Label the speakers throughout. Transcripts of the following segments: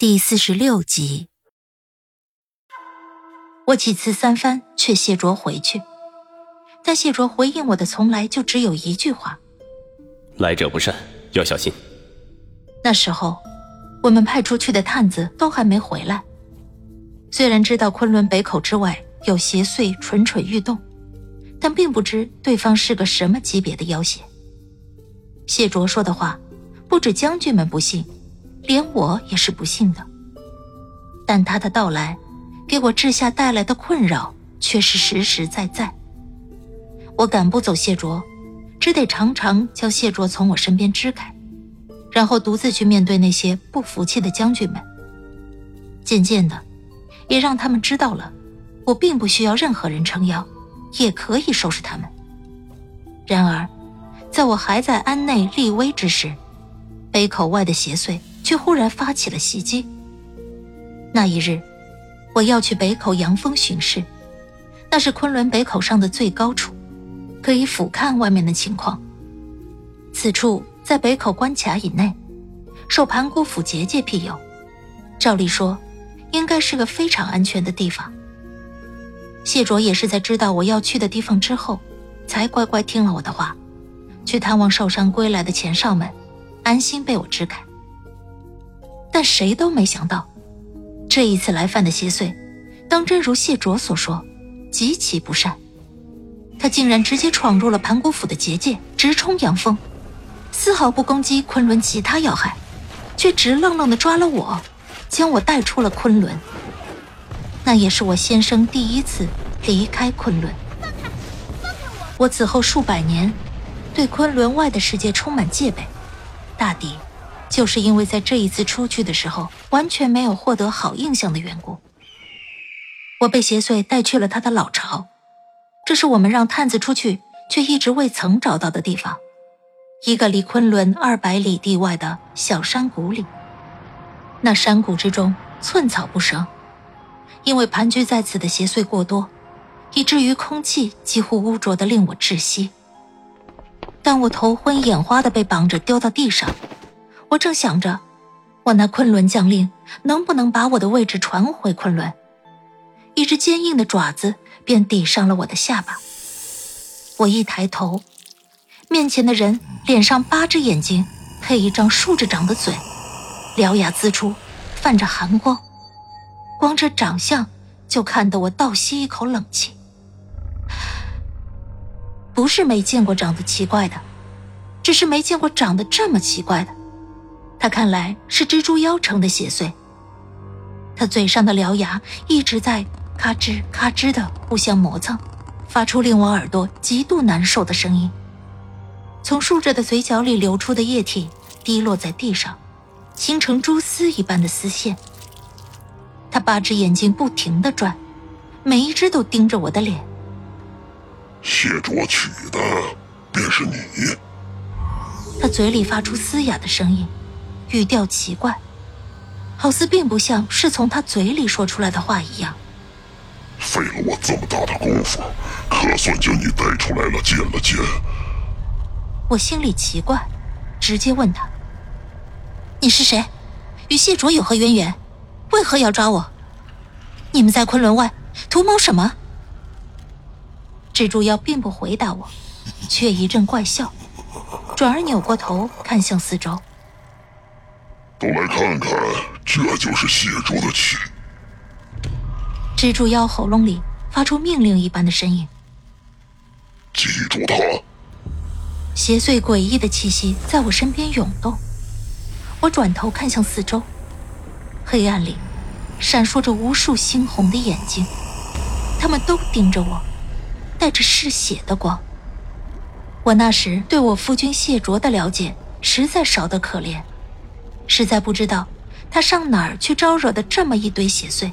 Speaker 1: 第四十六集。我几次三番劝谢卓回去，但谢卓回应我的从来就只有一句话：“
Speaker 2: 来者不善，要小心。”
Speaker 1: 那时候，我们派出去的探子都还没回来。虽然知道昆仑北口之外有邪祟蠢蠢欲动，但并不知对方是个什么级别的妖邪。谢卓说的话，不止将军们不信，连我也是不信的。但他的到来。给我治下带来的困扰却是实实在在。我赶不走谢卓，只得常常将谢卓从我身边支开，然后独自去面对那些不服气的将军们。渐渐的，也让他们知道了，我并不需要任何人撑腰，也可以收拾他们。然而，在我还在安内立威之时，杯口外的邪祟却忽然发起了袭击。那一日。我要去北口阳峰巡视，那是昆仑北口上的最高处，可以俯瞰外面的情况。此处在北口关卡以内，受盘古府结界庇佑，照理说，应该是个非常安全的地方。谢卓也是在知道我要去的地方之后，才乖乖听了我的话，去探望受伤归来的前哨们，安心被我支开。但谁都没想到。这一次来犯的邪祟，当真如谢卓所说，极其不善。他竟然直接闯入了盘古府的结界，直冲阳峰，丝毫不攻击昆仑其他要害，却直愣愣地抓了我，将我带出了昆仑。那也是我先生第一次离开昆仑。放开，放开我！我此后数百年，对昆仑外的世界充满戒备，大抵。就是因为在这一次出去的时候完全没有获得好印象的缘故，我被邪祟带去了他的老巢，这是我们让探子出去却一直未曾找到的地方，一个离昆仑二百里地外的小山谷里。那山谷之中寸草不生，因为盘踞在此的邪祟过多，以至于空气几乎污浊的令我窒息。但我头昏眼花的被绑着丢到地上。我正想着，我那昆仑将令能不能把我的位置传回昆仑？一只坚硬的爪子便抵上了我的下巴。我一抬头，面前的人脸上八只眼睛，配一张竖着长的嘴，獠牙呲出，泛着寒光。光这长相就看得我倒吸一口冷气。不是没见过长得奇怪的，只是没见过长得这么奇怪的。他看来是蜘蛛妖成的邪祟。他嘴上的獠牙一直在咔吱咔吱的互相磨蹭，发出令我耳朵极度难受的声音。从竖着的嘴角里流出的液体滴落在地上，形成蛛丝一般的丝线。他八只眼睛不停的转，每一只都盯着我的脸。
Speaker 3: 谢卓取的便是你。
Speaker 1: 他嘴里发出嘶哑的声音。语调奇怪，好似并不像是从他嘴里说出来的话一样。
Speaker 3: 费了我这么大的功夫，可算将你带出来了，见了见。
Speaker 1: 我心里奇怪，直接问他：“你是谁？与谢卓有何渊源？为何要抓我？你们在昆仑外图谋什么？”蜘蛛妖并不回答我，却一阵怪笑，转而扭过头看向四周。
Speaker 3: 都来看看，这就是谢卓的气。
Speaker 1: 蜘蛛妖喉咙里发出命令一般的声音：“
Speaker 3: 记住他！”
Speaker 1: 邪祟诡异的气息在我身边涌动。我转头看向四周，黑暗里闪烁着无数猩红的眼睛，他们都盯着我，带着嗜血的光。我那时对我夫君谢卓的了解实在少得可怜。实在不知道，他上哪儿去招惹的这么一堆邪祟？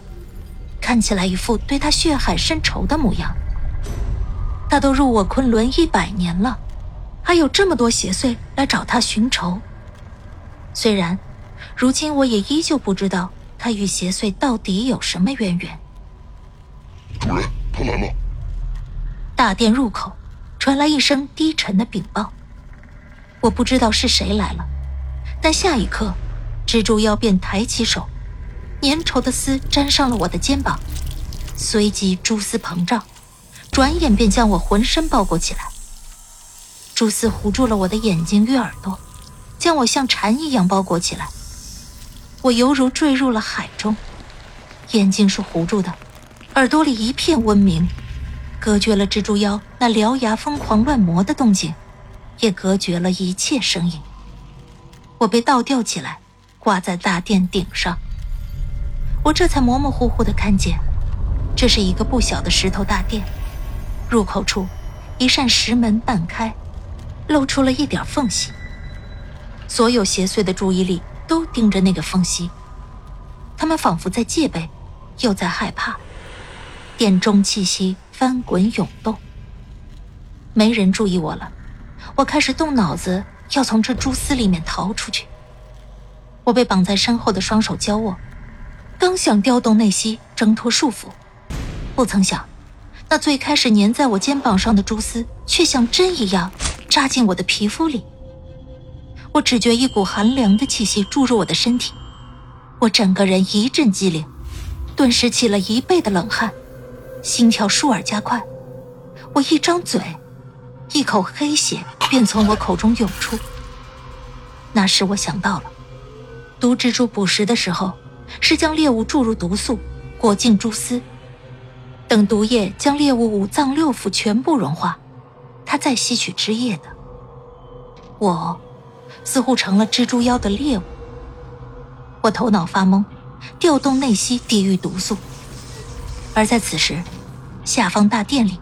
Speaker 1: 看起来一副对他血海深仇的模样。他都入我昆仑一百年了，还有这么多邪祟来找他寻仇。虽然，如今我也依旧不知道他与邪祟到底有什么渊源。
Speaker 3: 主人，他来了。
Speaker 1: 大殿入口传来一声低沉的禀报。我不知道是谁来了，但下一刻，蜘蛛妖便抬起手，粘稠的丝沾上了我的肩膀，随即蛛丝膨胀。转眼便将我浑身包裹起来，蛛丝糊住了我的眼睛与耳朵，将我像蝉一样包裹起来。我犹如坠入了海中，眼睛是糊住的，耳朵里一片温鸣，隔绝了蜘蛛妖那獠牙疯狂乱磨的动静，也隔绝了一切声音。我被倒吊起来，挂在大殿顶上。我这才模模糊糊的看见，这是一个不小的石头大殿。入口处，一扇石门半开，露出了一点缝隙。所有邪祟的注意力都盯着那个缝隙，他们仿佛在戒备，又在害怕。殿中气息翻滚涌动。没人注意我了，我开始动脑子，要从这蛛丝里面逃出去。我被绑在身后的双手交握，刚想调动内息挣脱束缚，不曾想。那最开始粘在我肩膀上的蛛丝，却像针一样扎进我的皮肤里。我只觉一股寒凉的气息注入我的身体，我整个人一阵激灵，顿时起了一背的冷汗，心跳倏尔加快。我一张嘴，一口黑血便从我口中涌出。那时我想到了，毒蜘蛛捕食的时候，是将猎物注入毒素，裹进蛛丝。等毒液将猎物五脏六腑全部融化，它再吸取汁液的。我，似乎成了蜘蛛妖的猎物。我头脑发懵，调动内息抵御毒素。而在此时，下方大殿里，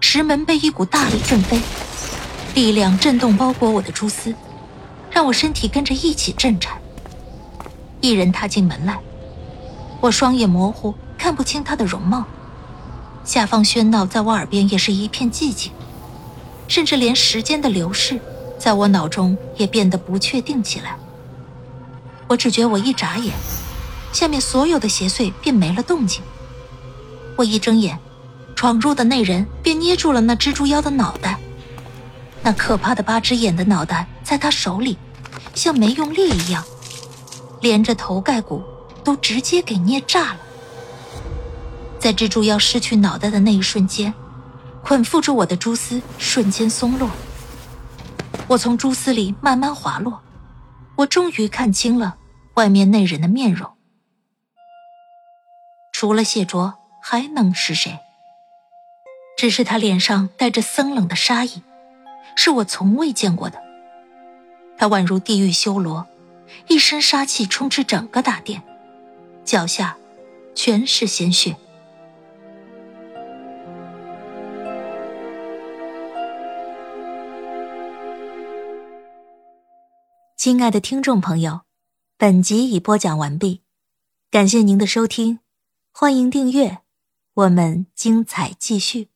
Speaker 1: 石门被一股大力震飞，力量震动包裹我的蛛丝，让我身体跟着一起震颤。一人踏进门来，我双眼模糊，看不清他的容貌。下方喧闹，在我耳边也是一片寂静，甚至连时间的流逝，在我脑中也变得不确定起来。我只觉我一眨眼，下面所有的邪祟便没了动静。我一睁眼，闯入的那人便捏住了那蜘蛛妖的脑袋，那可怕的八只眼的脑袋在他手里，像没用力一样，连着头盖骨都直接给捏炸了。在蜘蛛要失去脑袋的那一瞬间，捆缚住我的蛛丝瞬间松落。我从蛛丝里慢慢滑落，我终于看清了外面那人的面容。除了谢卓，还能是谁？只是他脸上带着森冷的杀意，是我从未见过的。他宛如地狱修罗，一身杀气充斥整个大殿，脚下全是鲜血。亲爱的听众朋友，本集已播讲完毕，感谢您的收听，欢迎订阅，我们精彩继续。